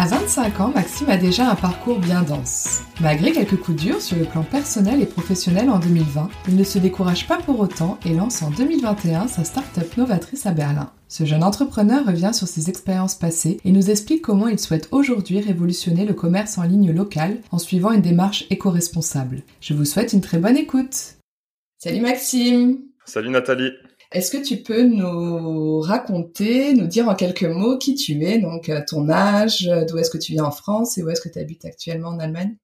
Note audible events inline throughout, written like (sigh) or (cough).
À 25 ans, Maxime a déjà un parcours bien dense. Malgré quelques coups durs sur le plan personnel et professionnel en 2020, il ne se décourage pas pour autant et lance en 2021 sa start-up novatrice à Berlin. Ce jeune entrepreneur revient sur ses expériences passées et nous explique comment il souhaite aujourd'hui révolutionner le commerce en ligne local en suivant une démarche éco-responsable. Je vous souhaite une très bonne écoute. Salut Maxime Salut Nathalie est-ce que tu peux nous raconter, nous dire en quelques mots qui tu es, donc euh, ton âge, d'où est-ce que tu viens en France et où est-ce que tu habites actuellement en Allemagne?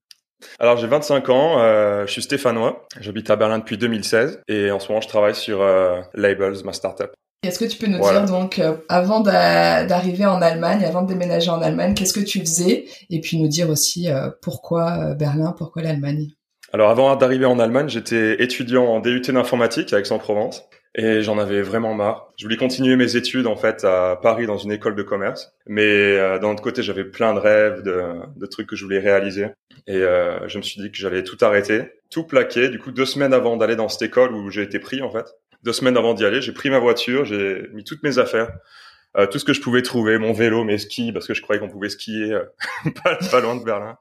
Alors j'ai 25 ans, euh, je suis stéphanois, j'habite à Berlin depuis 2016 et en ce moment je travaille sur euh, Labels, ma startup. Est-ce que tu peux nous dire donc avant d'arriver en Allemagne, avant de déménager en Allemagne, qu'est-ce que tu faisais? Et puis nous dire aussi pourquoi Berlin, pourquoi l'Allemagne? Alors avant d'arriver en Allemagne, j'étais étudiant en DUT d'informatique à Aix-en-Provence et j'en avais vraiment marre. Je voulais continuer mes études en fait à Paris dans une école de commerce, mais euh, d'un autre côté j'avais plein de rêves, de, de, trucs que je voulais réaliser, et euh, je me suis dit que j'allais tout arrêter, tout plaquer. Du coup deux semaines avant d'aller dans cette école où j'ai été pris en fait, deux semaines avant d'y aller, j'ai pris ma voiture, j'ai mis toutes mes affaires, euh, tout ce que je pouvais trouver, mon vélo, mes skis, parce que je croyais qu'on pouvait skier euh, (laughs) pas, loin de Berlin.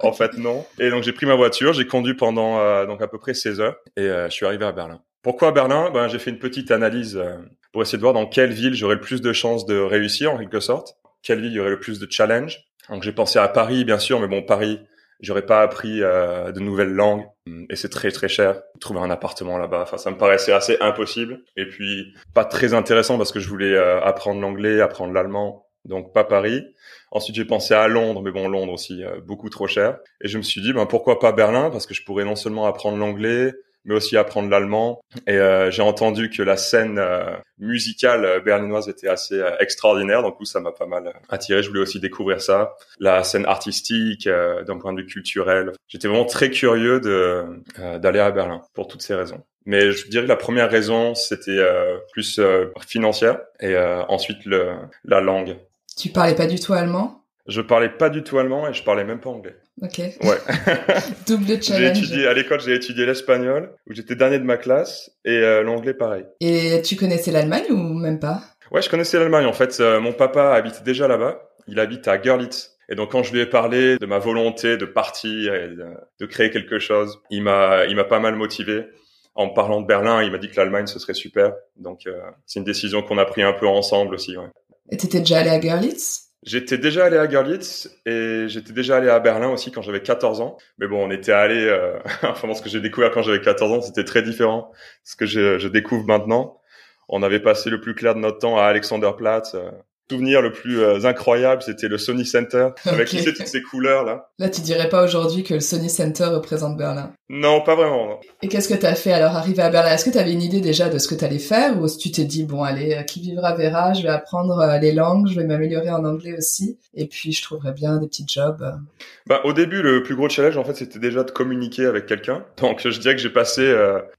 En fait, non. Et donc j'ai pris ma voiture, j'ai conduit pendant euh, donc à peu près 16 heures, et je suis arrivé à Berlin. Pourquoi Berlin? Ben j'ai fait une petite analyse euh, pour essayer de voir dans quelle ville j'aurais le plus de chances de réussir en quelque sorte, quelle ville y aurait le plus de challenge? Donc j'ai pensé à Paris bien sûr, mais bon Paris, j'aurais pas appris euh, de nouvelles langues et c'est très très cher. Trouver un appartement là-bas, enfin ça me paraissait assez impossible. Et puis pas très intéressant parce que je voulais euh, apprendre l'anglais, apprendre l'allemand, donc pas Paris. Ensuite, j'ai pensé à Londres, mais bon, Londres aussi, beaucoup trop cher. Et je me suis dit, ben, pourquoi pas Berlin? Parce que je pourrais non seulement apprendre l'anglais, mais aussi apprendre l'allemand. Et euh, j'ai entendu que la scène euh, musicale euh, berlinoise était assez extraordinaire, donc ça m'a pas mal attiré. Je voulais aussi découvrir ça, la scène artistique, d'un point de vue culturel. J'étais vraiment très curieux de d'aller à Berlin pour toutes ces raisons. Mais je dirais que la première raison, c'était plus financière et ensuite le, la langue. Tu parlais pas du tout allemand? Je parlais pas du tout allemand et je parlais même pas anglais. Ok. Ouais. (laughs) Double challenge. J'ai étudié à l'école, j'ai étudié l'espagnol où j'étais dernier de ma classe et euh, l'anglais pareil. Et tu connaissais l'Allemagne ou même pas? Ouais, je connaissais l'Allemagne. En fait, euh, mon papa habite déjà là-bas. Il habite à Görlitz. Et donc quand je lui ai parlé de ma volonté de partir et de, créer quelque chose, il m'a il m'a pas mal motivé. En parlant de Berlin, il m'a dit que l'Allemagne ce serait super. Donc euh, c'est une décision qu'on a pris un peu ensemble aussi. Ouais. Et t'étais déjà allé à Görlitz? J'étais déjà allé à Görlitz et j'étais déjà allé à Berlin aussi quand j'avais 14 ans. Mais bon, on était allé, euh, (laughs) enfin, ce que j'ai découvert quand j'avais 14 ans, c'était très différent. Ce que je, je, découvre maintenant. On avait passé le plus clair de notre temps à Alexanderplatz, euh, souvenir le plus euh, incroyable, c'était le Sony Center, avec toutes ces couleurs là. Là, tu dirais pas aujourd'hui que le Sony Center représente Berlin Non, pas vraiment. Et qu'est-ce que tu as fait alors arrivé à Berlin? Est-ce que tu avais une idée déjà de ce que tu allais faire ou est-ce que tu t'es dit bon allez, euh, qui vivra verra, je vais apprendre euh, les langues, je vais m'améliorer en anglais aussi et puis je trouverai bien des petits jobs? Bah au début, le plus gros challenge en fait, c'était déjà de communiquer avec quelqu'un. Donc je dirais que j'ai passé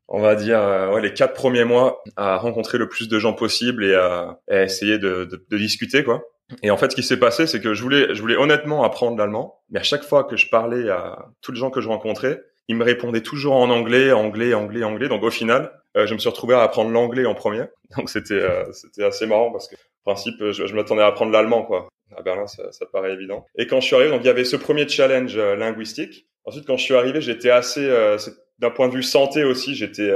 on va dire ouais, les quatre premiers mois à rencontrer le plus de gens possible et à, essayer de, de, de discuter quoi. Et en fait, ce qui s'est passé, c'est que je voulais, je voulais honnêtement apprendre l'allemand, mais à chaque fois que je parlais à tous les gens que je rencontrais, ils me répondaient toujours en anglais, anglais, anglais, anglais. Donc au final, euh, je me suis retrouvé à apprendre l'anglais en premier. (laughs) Donc c'était, euh, c'était assez marrant parce que, en principe, je, m'attendais à apprendre l'allemand, quoi. À Berlin, ça, ça, paraît évident. Et quand je suis arrivé, donc il y avait ce premier challenge euh, linguistique. Ensuite, quand je suis arrivé, j'étais assez, d'un point de vue santé aussi, j'étais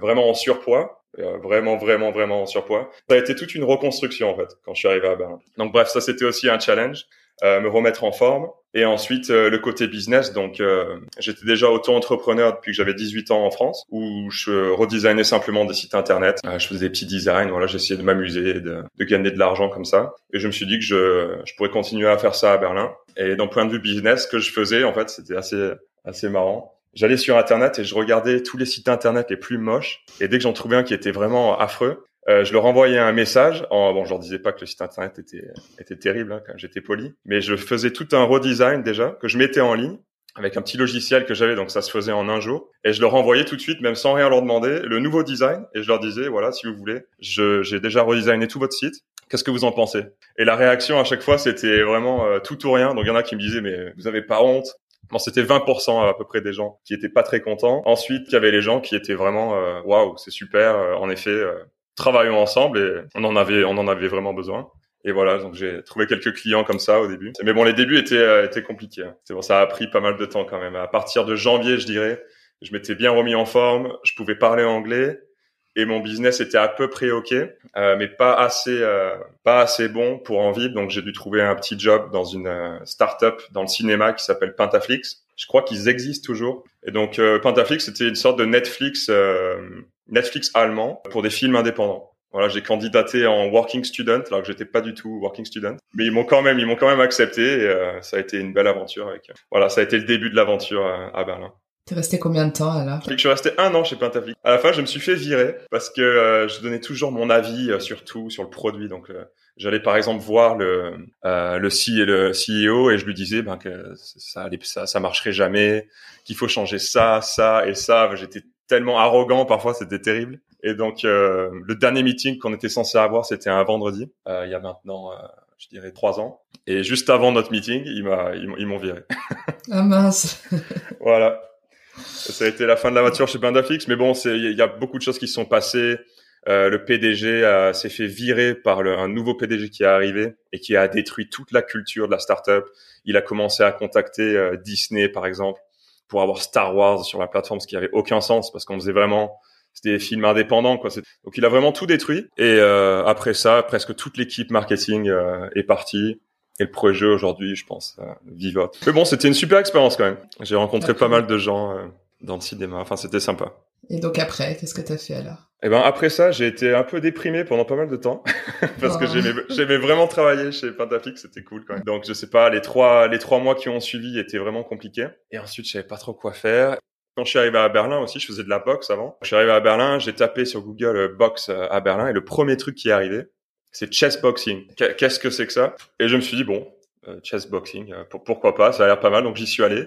vraiment en surpoids. Euh, vraiment, vraiment, vraiment en surpoids. Ça a été toute une reconstruction en fait quand je suis arrivé à Berlin. Donc bref, ça c'était aussi un challenge, euh, me remettre en forme. Et ensuite euh, le côté business. Donc euh, j'étais déjà auto-entrepreneur depuis que j'avais 18 ans en France, où je redesignais simplement des sites internet. je faisais des petits designs. Voilà, j'essayais de m'amuser, de, de, gagner de l'argent comme ça. Et je me suis dit que je, je pourrais continuer à faire ça à Berlin. Et d'un point de vue business, que je faisais en fait, c'était assez assez marrant j'allais sur internet et je regardais tous les sites internet les plus moches et dès que j'en trouvais un qui était vraiment affreux euh, je leur envoyais un message en bon je leur disais pas que le site internet était était terrible hein, quand j'étais poli mais je faisais tout un redesign déjà que je mettais en ligne avec un petit logiciel que j'avais, donc ça se faisait en un jour. Et je leur envoyais tout de suite, même sans rien leur demander, le nouveau design. Et je leur disais, voilà, si vous voulez, j'ai déjà redesigné tout votre site. Qu'est-ce que vous en pensez? Et la réaction à chaque fois, c'était vraiment euh, tout ou rien. Donc il y en a qui me disaient, mais vous avez pas honte? Bon, c'était 20% à peu près des gens qui étaient pas très contents. Ensuite, il y avait les gens qui étaient vraiment, euh, waouh, c'est super. Euh, en effet, travaillons ensemble et on en avait, on en avait vraiment besoin. Et voilà, donc j'ai trouvé quelques clients comme ça au début. Mais bon, les débuts étaient, euh, étaient compliqués. Hein. C'est bon, ça a pris pas mal de temps quand même. À partir de janvier, je dirais, je m'étais bien remis en forme. Je pouvais parler anglais et mon business était à peu près ok, euh, mais pas assez, euh, pas assez bon pour en vivre. Donc j'ai dû trouver un petit job dans une euh, start-up dans le cinéma qui s'appelle Pentaflix. Je crois qu'ils existent toujours. Et donc Pentaflix, c'était une sorte de Netflix, Netflix allemand pour des films indépendants. Voilà, j'ai candidaté en working student alors que j'étais pas du tout working student, mais ils m'ont quand même, ils m'ont quand même accepté. Et, euh, ça a été une belle aventure. Avec, voilà, ça a été le début de l'aventure euh, à Berlin. T'es resté combien de temps alors? Je suis resté un an chez Pentaflix. À la fin, je me suis fait virer parce que euh, je donnais toujours mon avis sur tout, sur le produit. Donc, j'allais par exemple voir le le, C, le CEO et je lui disais ben que ça ça, ça marcherait jamais, qu'il faut changer ça, ça et ça. J'étais tellement arrogant parfois, c'était terrible. Et donc, euh, le dernier meeting qu'on était censé avoir, c'était un vendredi, euh, il y a maintenant, euh, je dirais, trois ans. Et juste avant notre meeting, ils m'ont viré. ah mince. (laughs) voilà. Ça a été la fin de la voiture chez Bandafix, mais bon, il y a beaucoup de choses qui se sont passées. Euh, le PDG s'est fait virer par le, un nouveau PDG qui est arrivé et qui a détruit toute la culture de la startup. Il a commencé à contacter euh, Disney, par exemple, pour avoir Star Wars sur la plateforme, ce qui avait aucun sens parce qu'on faisait vraiment c'était des films indépendants quoi donc il a vraiment tout détruit et euh, après ça presque toute l'équipe marketing euh, est partie et le projet aujourd'hui je pense euh, vivote mais bon c'était une super expérience quand même. J'ai rencontré pas mal de gens euh, dans le cinéma. Enfin c'était sympa. Et donc après qu'est-ce que tu as fait alors? Eh ben après ça, j'ai été un peu déprimé pendant pas mal de temps. (laughs) Parce que oh. j'aimais j'aimais vraiment travailler chez Pentafix, c'était cool quand même. Donc je sais pas, les trois les trois mois qui ont suivi étaient vraiment compliqués. Et ensuite je savais pas trop quoi faire. Quand je suis arrivé à Berlin aussi, je faisais de la boxe avant. Je suis arrivé à Berlin, j'ai tapé sur Google euh, boxe euh, à Berlin. Et le premier truc qui est arrivé, c'est chess boxing. Qu'est-ce que c'est que ça? Et je me suis dit bon, euh, chess boxing, pourquoi pas Ça a l'air pas mal, donc j'y suis allé.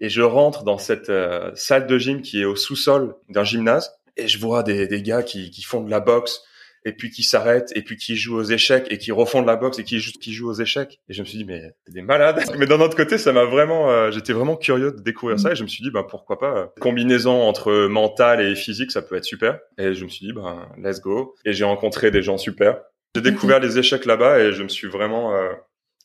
Et je rentre dans cette salle de gym qui est au sous-sol d'un gymnase et je vois des, gars qui, font de la boxe et puis qui s'arrêtent et puis qui jouent aux échecs et qui refont de la boxe et qui jouent, aux échecs. Et je me suis dit mais c'est des malades. (laughs) Mais d'un autre côté, ça m'a vraiment, euh, j'étais vraiment curieux de découvrir ça et je me suis dit ben pourquoi pas. Combinaison entre mental et physique, ça peut être super. Et je me suis dit ben let's go. Et j'ai rencontré des gens super. J'ai découvert les échecs là-bas et je me suis vraiment euh,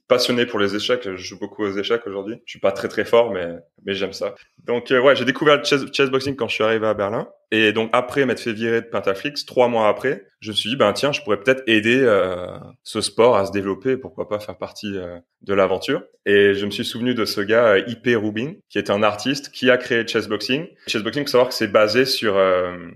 passionné pour les échecs. Je joue beaucoup aux échecs aujourd'hui. Je suis pas très très fort, mais mais j'aime ça. Donc euh, ouais, j'ai découvert le chess, chessboxing quand je suis arrivé à Berlin. Et donc après m'être fait virer de Pentaflix, trois mois après, je me suis dit ben tiens, je pourrais peut-être aider euh, ce sport à se développer. Pourquoi pas faire partie euh, de l'aventure Et je me suis souvenu de ce gars IP Rubin, qui est un artiste qui a créé chessboxing. Chessboxing, faut savoir que c'est basé sur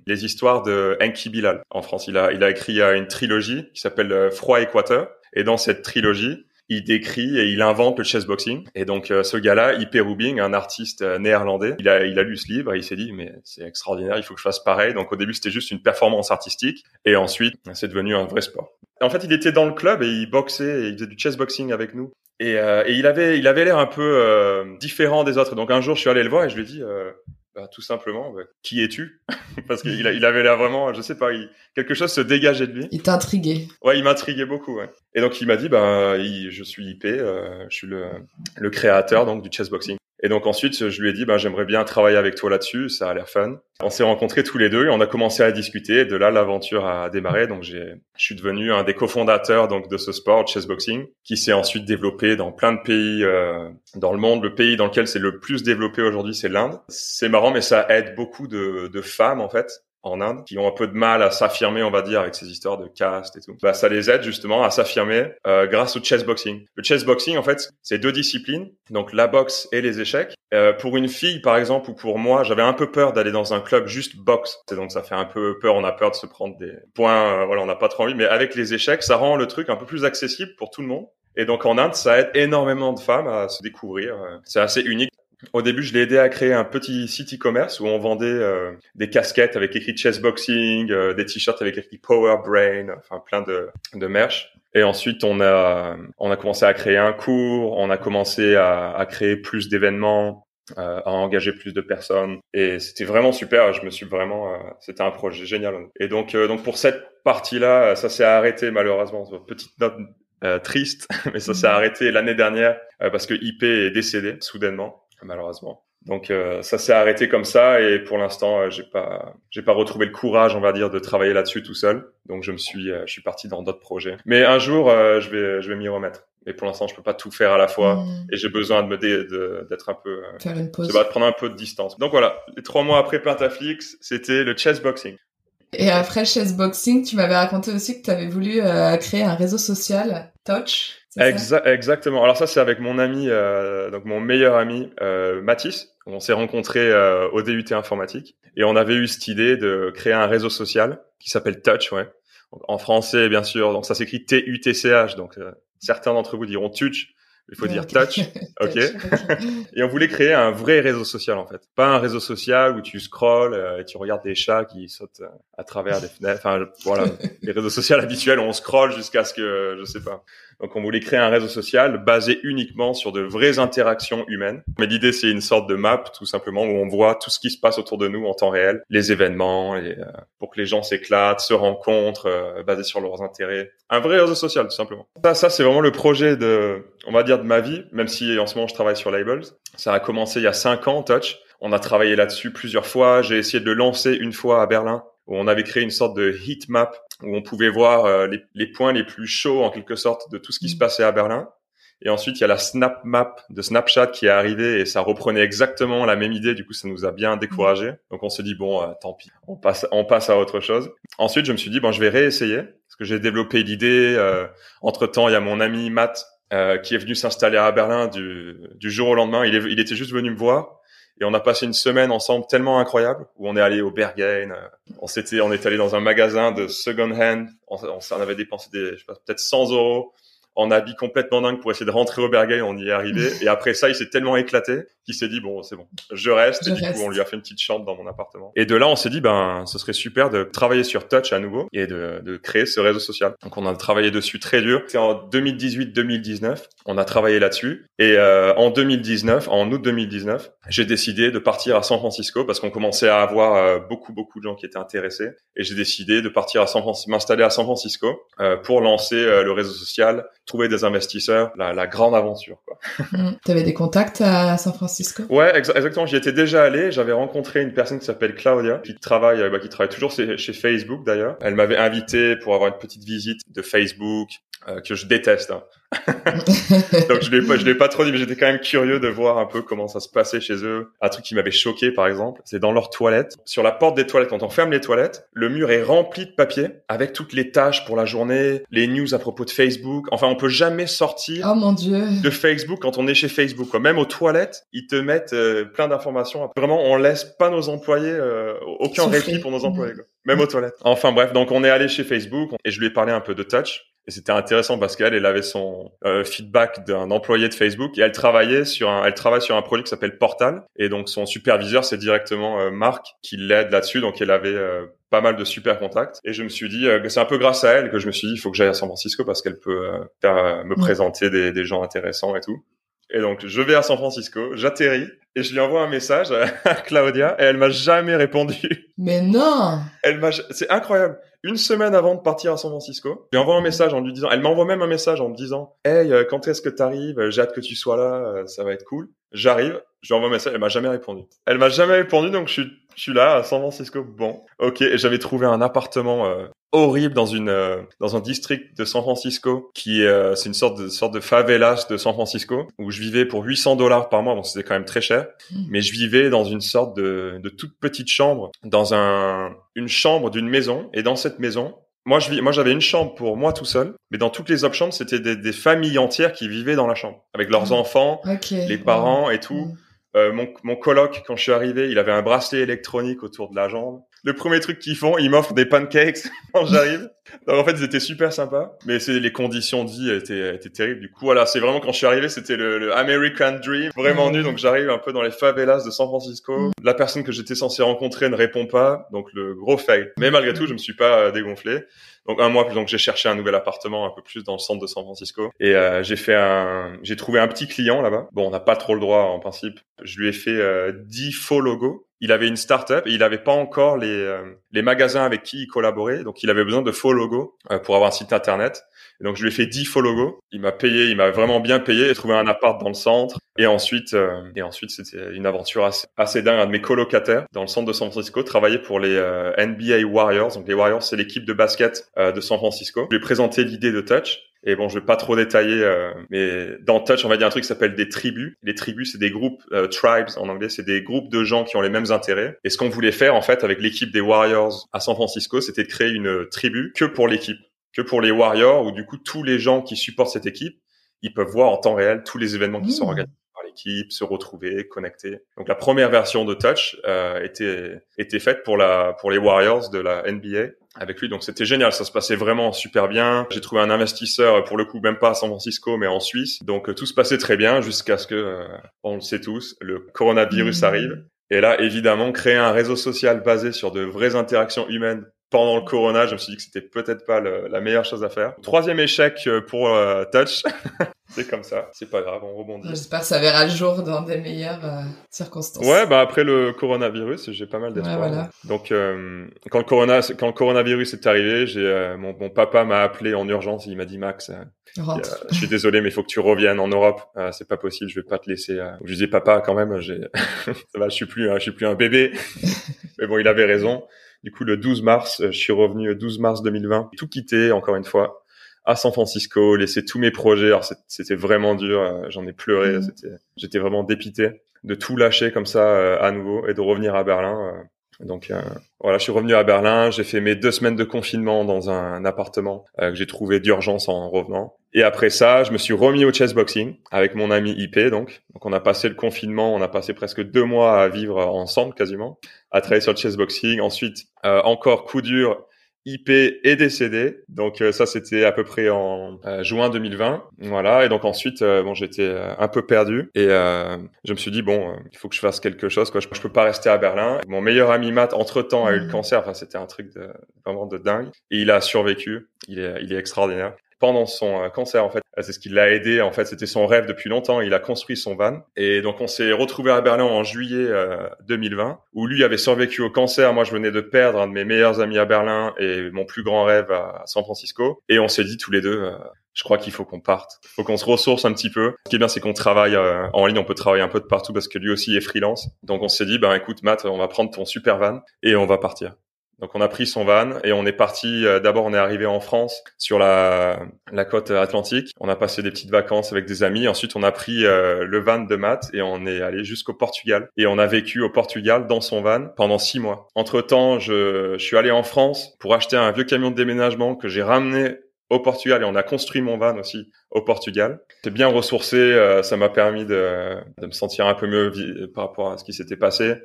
les histoires de Enki Bilal en France. Il a il a écrit une trilogie qui s'appelle Froid Équateur. Et dans cette trilogie, il décrit et il invente le chessboxing. Et donc euh, ce gars-là, IP Rubing, un artiste euh, néerlandais, il a, il a lu ce livre et il s'est dit mais c'est extraordinaire, il faut que je fasse pareil. Donc au début c'était juste une performance artistique et ensuite c'est devenu un vrai sport. En fait il était dans le club et il boxait et il faisait du chessboxing avec nous. Et, euh, et il avait il avait l'air un peu différent des autres. Donc un jour je suis allé le voir et je lui ai dit bah, tout simplement, bah, qui es-tu? (laughs) Parce qu'il (laughs) il avait l'air vraiment, je sais pas, quelque chose se dégageait de lui. Il t'a intrigué. Ouais, il m'intriguait beaucoup. Ouais. Et donc il m'a dit, bah, je suis IP, euh, je suis le, le créateur donc du chessboxing. Et donc ensuite, je lui ai dit, ben, j'aimerais bien travailler avec toi là-dessus, ça a l'air fun. On s'est rencontrés tous les deux et on a commencé à discuter. De là, l'aventure a démarré. Donc, j'ai, je suis devenu un des cofondateurs donc de ce sport, chessboxing, qui s'est ensuite développé dans plein de pays euh, dans le monde. Le pays dans lequel c'est le plus développé aujourd'hui, c'est l'Inde. C'est marrant, mais ça aide beaucoup de, de femmes en fait en Inde qui ont un peu de mal à s'affirmer, on va dire, avec ces histoires de caste et tout. Bah, ça les aide justement à s'affirmer euh, grâce au chessboxing. Le chessboxing, en fait, c'est deux disciplines, donc la boxe et les échecs. Euh, pour une fille, par exemple, ou pour moi, j'avais un peu peur d'aller dans un club juste boxe. Et donc ça fait un peu peur, on a peur de se prendre des points, euh, voilà, on n'a pas trop envie. Mais avec les échecs, ça rend le truc un peu plus accessible pour tout le monde. Et donc en Inde, ça aide énormément de femmes à se découvrir. C'est assez unique. Au début, je l'ai aidé à créer un petit site e-commerce où on vendait euh, des casquettes avec écrit chessboxing, euh, des t-shirts avec écrit power brain, enfin plein de, de merch. Et ensuite, on a on a commencé à créer un cours, on a commencé à, à créer plus d'événements. à engager plus de personnes. Et c'était vraiment super. Je me suis vraiment, c'était un projet génial. Et donc, donc pour cette partie-là, ça s'est arrêté malheureusement. Petite note triste, (laughs) mais ça s'est mm. arrêté l'année dernière parce que IP est décédé soudainement, malheureusement. Donc euh, ça s'est arrêté comme ça et pour l'instant euh, j'ai pas j'ai pas retrouvé le courage on va dire de travailler là-dessus tout seul. Donc je me suis euh, je suis parti dans d'autres projets. Mais un jour je vais je vais m'y remettre. Mais pour l'instant je peux pas tout faire à la fois mmh. et j'ai besoin de me d'être un peu faire une pause. de prendre un peu de distance. Donc voilà les trois mois après Pentaflix c'était le chess boxing. Et après chess boxing tu m'avais raconté aussi que tu avais voulu créer un réseau social Touch. Exactement. Alors ça c'est avec mon ami donc mon meilleur ami Mathis on s'est rencontrés euh, au DUT informatique et on avait eu cette idée de créer un réseau social qui s'appelle Touch, ouais. en français, bien sûr. Donc ça s'écrit T-U-T-C-H. Donc euh, certains d'entre vous diront Touch. Il faut dire (laughs) touch, ok. (laughs) et on voulait créer un vrai réseau social en fait, pas un réseau social où tu scrolles euh, et tu regardes des chats qui sautent à travers des fenêtres. Enfin voilà, (laughs) les réseaux sociaux habituels, on scrolle jusqu'à ce que je sais pas. Donc on voulait créer un réseau social basé uniquement sur de vraies interactions humaines. Mais l'idée c'est une sorte de map tout simplement où on voit tout ce qui se passe autour de nous en temps réel, les événements, et, euh, pour que les gens s'éclatent, se rencontrent, euh, basés sur leurs intérêts. Un vrai réseau social tout simplement. Ça, ça c'est vraiment le projet de, on va dire de ma vie, même si en ce moment je travaille sur Labels. Ça a commencé il y a cinq ans, Touch. On a travaillé là-dessus plusieurs fois. J'ai essayé de le lancer une fois à Berlin où on avait créé une sorte de heat map où on pouvait voir euh, les, les, points les plus chauds en quelque sorte de tout ce qui se mm. passait à Berlin. Et ensuite, il y a la Snap Map de Snapchat qui est arrivée et ça reprenait exactement la même idée. Du coup, ça nous a bien découragé. Donc, on s'est dit bon, euh, tant pis, on passe, on passe à autre chose. Ensuite, je me suis dit bon, je vais réessayer parce que j'ai développé l'idée. Euh, entre temps, il y a mon ami Matt qui est venu s'installer à Berlin du, du jour au lendemain. Il, est, il était juste venu me voir et on a passé une semaine ensemble tellement incroyable où on est allé au Berghain. Euh, on s'était, on est allé dans un magasin de second hand. On, on, avait dépensé des, je sais pas, peut-être 100 euros en habit complètement dingue pour essayer de rentrer au Berghain. On y est arrivé. (laughs) Et après ça, il s'est tellement éclaté qu'il s'est dit bon, c'est bon, je reste. et du coup, on lui a fait une petite chambre dans mon appartement. Et de là, on s'est dit ben, ce serait super de travailler sur Touch à nouveau et de, de créer ce réseau social. Donc, on a travaillé dessus très dur. C'est en 2018-2019, on a travaillé là-dessus. Et euh, en 2019, en août 2019, j'ai décidé de partir à San Francisco parce qu'on commençait à avoir euh, beaucoup beaucoup de gens qui étaient intéressés. Et j'ai décidé de partir à San Francisco, m'installer à San Francisco euh, pour lancer euh, le réseau social, trouver des investisseurs, la, la grande aventure. Quoi. Mm. tu avais des contacts à San Francisco? Ouais, exactement. J'y étais déjà allé. J'avais rencontré une personne qui s'appelle Claudia, qui travaille, bah, qui travaille toujours chez, chez Facebook d'ailleurs. Elle m'avait invité pour avoir une petite visite de Facebook, euh, que je déteste. Hein. (laughs) Donc je l'ai pas, je l'ai pas trop dit, mais j'étais quand même curieux de voir un peu comment ça se passait chez eux. Un truc qui m'avait choqué, par exemple, c'est dans leurs toilettes. Sur la porte des toilettes, quand on ferme les toilettes, le mur est rempli de papier avec toutes les tâches pour la journée, les news à propos de Facebook. Enfin, on peut jamais sortir oh, mon Dieu. de Facebook quand on est chez Facebook. Quoi. Même aux toilettes, ils te mettent euh, plein d'informations. Vraiment, on laisse pas nos employés euh, aucun répit pour nos employés. Quoi. Même aux toilettes. Enfin bref, donc on est allé chez Facebook et je lui ai parlé un peu de Touch. Et c'était intéressant parce qu'elle, elle avait son euh, feedback d'un employé de Facebook et elle travaillait sur un, elle travaille sur un produit qui s'appelle Portal. Et donc son superviseur, c'est directement euh, Marc qui l'aide là-dessus. Donc elle avait euh, pas mal de super contacts. Et je me suis dit que c'est un peu grâce à elle que je me suis dit il faut que j'aille à San Francisco parce qu'elle peut faire, me présenter des, des gens intéressants et tout. Et donc je vais à San Francisco, j'atterris et je lui envoie un message à (laughs) Claudia et elle m'a jamais répondu. Mais non. Elle m'a, c'est incroyable une semaine avant de partir à San Francisco. Je lui un message en lui disant, elle m'envoie même un message en me disant, hey, euh, quand est-ce que tu arrives J'ai hâte que tu sois là, euh, ça va être cool. J'arrive, je lui envoie un message, elle m'a jamais répondu. Elle m'a jamais répondu, donc je suis, là à San Francisco. Bon, ok, j'avais trouvé un appartement euh, horrible dans une euh, dans un district de San Francisco qui euh, c'est une sorte de sorte de favelas de San Francisco où je vivais pour 800 dollars par mois bon c'était quand même très cher hmm. mais je vivais dans une sorte de de toute petite chambre dans un une chambre d'une maison et dans cette maison moi je vis, moi j'avais une chambre pour moi tout seul mais dans toutes les autres chambres c'était des, des familles entières qui vivaient dans la chambre avec leurs hmm. enfants les parents et tout hmm. euh, mon, mon coloc, quand je suis arrivé, il avait un bracelet électronique autour de la jambe. Le premier truc qu'ils font, ils m'offrent des pancakes (laughs) quand j'arrive. Donc en fait, ils étaient super sympas, mais c'est les conditions de vie étaient, étaient terribles. Du coup, voilà, c'est vraiment quand je suis arrivé, c'était le, le, American Dream, vraiment nu. Donc j'arrive un peu dans les favelas de San Francisco. La personne que j'étais censé rencontrer ne répond pas, donc le gros fail. Mais malgré tout, je me suis pas euh, dégonflé. Donc un mois plus, donc j'ai cherché un nouvel appartement un peu plus dans le centre de San Francisco et euh, j'ai fait un, j'ai trouvé un petit client là-bas. Bon, on n'a pas trop le droit en principe. Je lui ai fait euh, 10 faux logos il avait une start-up et il n'avait pas encore les, euh, les magasins avec qui il collaborait. Donc, il avait besoin de faux logos euh, pour avoir un site internet. Donc, je lui ai fait 10 faux logos. Il m'a payé, il m'a vraiment bien payé. J'ai trouvé un appart dans le centre. Et ensuite, euh, et ensuite, c'était une aventure assez, assez, dingue. Un de mes colocataires dans le centre de San Francisco travaillait pour les NBA Warriors. Donc, les Warriors, c'est l'équipe de basket de San Francisco. Je lui ai présenté l'idée de Touch. Et bon, je vais pas trop détailler, euh, mais dans Touch, on va dire un truc qui s'appelle des tribus. Les tribus, c'est des groupes, euh, tribes en anglais, c'est des groupes de gens qui ont les mêmes intérêts. Et ce qu'on voulait faire, en fait, avec l'équipe des Warriors à San Francisco, c'était de créer une tribu que pour l'équipe, que pour les Warriors, où du coup, tous les gens qui supportent cette équipe, ils peuvent voir en temps réel tous les événements qui sont mmh. organisés par l'équipe, se retrouver, connecter. Donc la première version de Touch euh, était était faite pour la pour les Warriors de la NBA avec lui. Donc c'était génial, ça se passait vraiment super bien. J'ai trouvé un investisseur pour le coup même pas à San Francisco mais en Suisse. Donc euh, tout se passait très bien jusqu'à ce que euh, on le sait tous, le coronavirus mmh. arrive. Et là évidemment créer un réseau social basé sur de vraies interactions humaines pendant le corona, je me suis dit que c'était peut-être pas la meilleure chose à faire. Troisième échec euh, pour Touch. (laughs) c'est comme ça, c'est pas grave, on rebondit. J'espère que ça verra le jour dans des meilleures euh, circonstances. Ouais, bah après le coronavirus, j'ai pas mal d'espoir. Donc euh, quand le corona, quand le coronavirus est arrivé, j'ai euh, mon, mon, papa m'a appelé en urgence, il m'a dit Max, je suis désolé, mais il faut que tu reviennes en Europe. c'est pas possible, je vais pas te laisser. Je lui disais papa, quand même, j'ai, (laughs) je suis plus, je suis plus un bébé. (laughs) mais bon, il avait raison. Du coup, le 12 mars, je suis revenu le 12 mars 2020, tout quitté encore une fois à San Francisco, laisser tous mes projets. Alors c'était vraiment dur, euh, j'en ai pleuré, mmh. c'était, j'étais vraiment dépité de tout lâcher comme ça euh, à nouveau et de revenir à Berlin. Euh. Donc voilà, je suis revenu à Berlin, j'ai fait mes deux semaines de confinement dans un, appartement que j'ai trouvé d'urgence en revenant. Et après ça, je me suis remis au chessboxing avec mon ami IP. Donc, donc on a passé le confinement, on a passé presque deux mois à vivre ensemble quasiment, à travailler sur le chessboxing. Ensuite, encore coup dur, IP est décédé. Donc euh, ça c'était à peu près en euh, juin 2020. Voilà et donc ensuite euh, bon j'étais un peu perdu et je me suis dit bon il faut que je fasse quelque chose quoi. Je, je peux pas rester à Berlin. Mon meilleur ami Matt entre-temps a eu le mmh. cancer. Enfin c'était un truc de, vraiment de dingue et il a survécu. Il est il est extraordinaire pendant son euh, cancer en fait. Euh, c'est ce qui l'a aidé en fait, c'était son rêve depuis longtemps, il a construit son van et donc on s'est retrouvé à Berlin en juillet 2020 euh, où lui avait survécu au cancer, moi je venais de perdre un de mes meilleurs amis à Berlin et mon plus grand rêve à San Francisco et on s'est dit tous les deux je crois qu'il faut qu'on parte. Il faut qu'on se ressource un petit peu. Ce qui est bien, c'est qu'on travaille en ligne, on peut travailler un peu de partout parce que lui aussi est freelance. Donc on s'est dit, ben écoute Matt, on va prendre ton super van et on va partir. Donc on a pris son van et on est parti. Euh, d'abord on est arrivé en France sur la, la côte atlantique. On a passé des petites vacances avec des amis. Ensuite on a pris euh, le van de Matt et on est allé jusqu'au Portugal. Et on a vécu au Portugal dans son van pendant six mois. Entre temps je, je suis allé en France pour acheter un vieux camion de déménagement que j'ai ramené au Portugal et on a construit mon van aussi au Portugal. C'est bien ressourcé, euh, ça m'a permis de, de, me sentir un peu mieux par rapport à ce qui s'était passé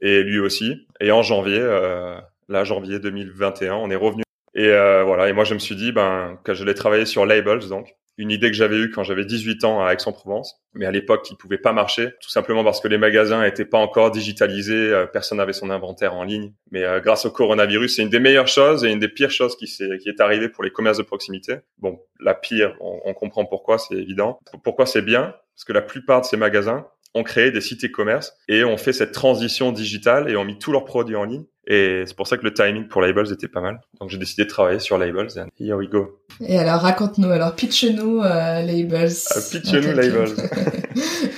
et lui aussi. Et en janvier, euh, là janvier 2021, on est revenu et euh, voilà et moi je me suis dit ben que j'allais travailler sur labels donc une idée que j'avais eue quand j'avais 18 ans à Aix-en-Provence, mais à l'époque qui pouvait pas marcher, tout simplement parce que les magasins étaient pas encore digitalisés, euh, personne n'avait son inventaire en ligne. Mais euh, grâce au coronavirus, c'est une des meilleures choses et une des pires choses qui, est, qui est arrivée pour les commerces de proximité. Bon, la pire, on, on comprend pourquoi, c'est évident. Pourquoi c'est bien? Parce que la plupart de ces magasins ont créé des sites e-commerce et ont fait cette transition digitale et ont mis tous leurs produits en ligne. Et c'est pour ça que le timing pour Labels était pas mal. Donc j'ai décidé de travailler sur Labels and here we go. Et alors raconte-nous, alors pitch-nous euh, Labels. Uh, pitch-nous Labels.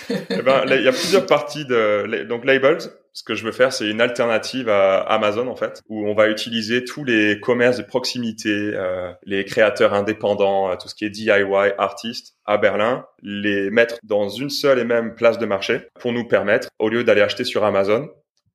(laughs) eh ben, il y a plusieurs parties de donc Labels. Ce que je veux faire, c'est une alternative à Amazon en fait, où on va utiliser tous les commerces de proximité, euh, les créateurs indépendants, euh, tout ce qui est DIY, artistes à Berlin, les mettre dans une seule et même place de marché pour nous permettre, au lieu d'aller acheter sur Amazon,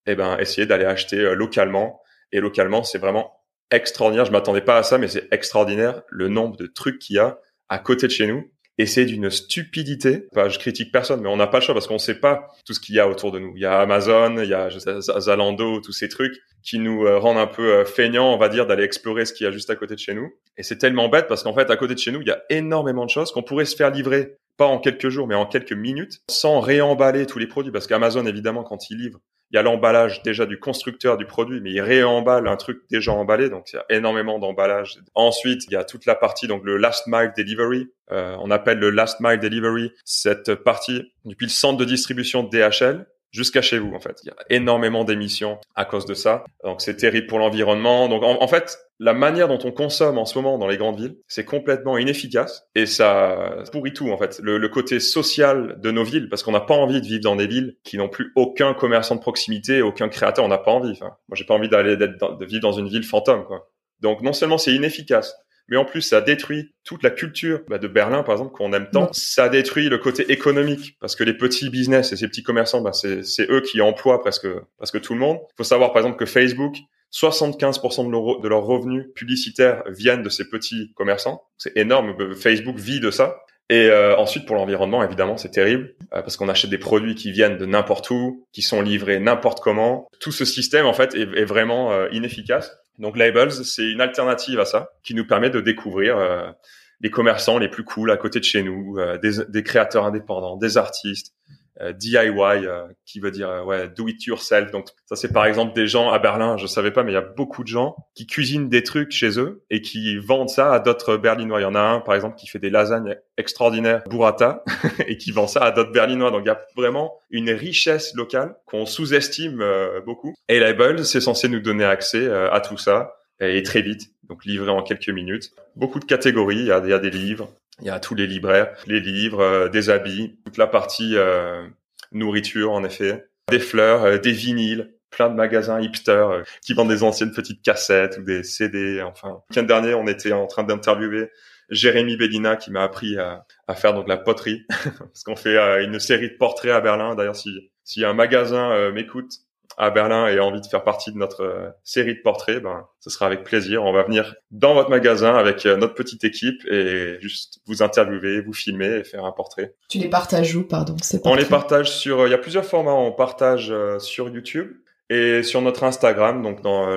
eh ben essayer d'aller acheter euh, localement. Et localement, c'est vraiment extraordinaire. Je m'attendais pas à ça, mais c'est extraordinaire le nombre de trucs qu'il y a à côté de chez nous. Et c'est d'une stupidité. Enfin, je critique personne, mais on n'a pas le choix parce qu'on ne sait pas tout ce qu'il y a autour de nous. Il y a Amazon, il y a Zalando, tous ces trucs qui nous euh, rendent un peu euh, feignants, on va dire, d'aller explorer ce qu'il y a juste à côté de chez nous. Et c'est tellement bête parce qu'en fait, à côté de chez nous, il y a énormément de choses qu'on pourrait se faire livrer, pas en quelques jours, mais en quelques minutes, sans réemballer tous les produits. Parce qu'Amazon, évidemment, quand il livre, il y a l'emballage déjà du constructeur du produit, mais il réemballe un truc déjà emballé, donc il y a énormément d'emballage. Ensuite, il y a toute la partie, donc le last mile delivery. Euh, on appelle le last mile delivery cette partie depuis le centre de distribution de DHL jusqu'à chez vous en fait. Il y a énormément d'émissions à cause de ça. Donc c'est terrible pour l'environnement. Donc en, fait, la manière dont on consomme en ce moment dans les grandes villes, c'est complètement inefficace et ça pourrit tout en fait. Le, le côté social de nos villes, parce qu'on n'a pas envie de vivre dans des villes qui n'ont plus aucun commerçant de proximité, aucun créateur. On n'a pas envie. Enfin, moi, j'ai pas envie d'aller de vivre dans une ville fantôme quoi. Donc non seulement c'est inefficace, mais en plus ça détruit toute la culture bah, de Berlin par exemple qu'on aime tant. Ça détruit le côté économique parce que les petits business et ces petits commerçants, bah, c'est eux qui emploient presque presque tout le monde. Il faut savoir par exemple que Facebook 75% de, de leurs revenus publicitaires viennent de ces petits commerçants. C'est énorme. Facebook vit de ça. Et euh, ensuite, pour l'environnement, évidemment, c'est terrible euh, parce qu'on achète des produits qui viennent de n'importe où, qui sont livrés n'importe comment. Tout ce système, en fait, est, est vraiment euh, inefficace. Donc Labels, c'est une alternative à ça qui nous permet de découvrir euh, les commerçants les plus cool à côté de chez nous, euh, des, des, créateurs indépendants, des artistes, DIY, euh, qui veut dire euh, ouais do it yourself. Donc ça c'est par exemple des gens à Berlin, je savais pas, mais il y a beaucoup de gens qui cuisinent des trucs chez eux et qui vendent ça à d'autres Berlinois. Il y en a un par exemple qui fait des lasagnes extraordinaires burrata (laughs) et qui vend ça à d'autres Berlinois. Donc il y a vraiment une richesse locale qu'on sous-estime beaucoup. Et Label, c'est censé nous donner accès à tout ça et très vite, donc livré en quelques minutes. Beaucoup de catégories, il y a des livres, il y a tous les libraires, les livres, euh, des habits, toute la partie euh, nourriture en effet, des fleurs, euh, des vinyles, plein de magasins hipsters qui vendent des anciennes petites cassettes ou des CD. Enfin, le week-end dernier, on était en train d'interviewer Jérémy Bellina qui m'a appris à, à, faire donc la poterie (laughs) parce qu'on fait une série de portraits à Berlin. D'ailleurs, si, si un magasin m'écoute à Berlin et envie de faire partie de notre euh, série de portraits, ben, ce sera avec plaisir. On va venir dans votre magasin avec euh, notre petite équipe et juste vous interviewer, vous filmer et faire un portrait. Tu les partages où, pardon On les partage sur, euh, il y a plusieurs formats. On partage sur YouTube et sur notre Instagram, donc dans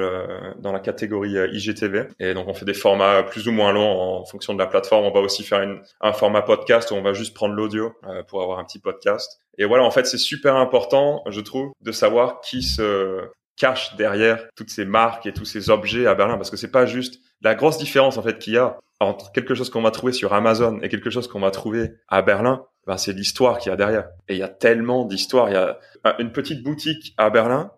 dans la catégorie IGTV. Et donc on fait des formats plus ou moins longs en fonction de la plateforme. On va aussi faire une, un format podcast où on va juste prendre l'audio pour avoir un petit podcast. Et voilà, en fait, c'est super important, je trouve, de savoir qui se cache derrière toutes ces marques et tous ces objets à Berlin, parce que c'est pas juste la grosse différence en fait qu'il y a entre quelque chose qu'on va trouver sur Amazon et quelque chose qu'on va trouver à Berlin, ben, c'est l'histoire qu'il y a derrière. Et il y a tellement d'histoires. Il y a une petite boutique à Berlin.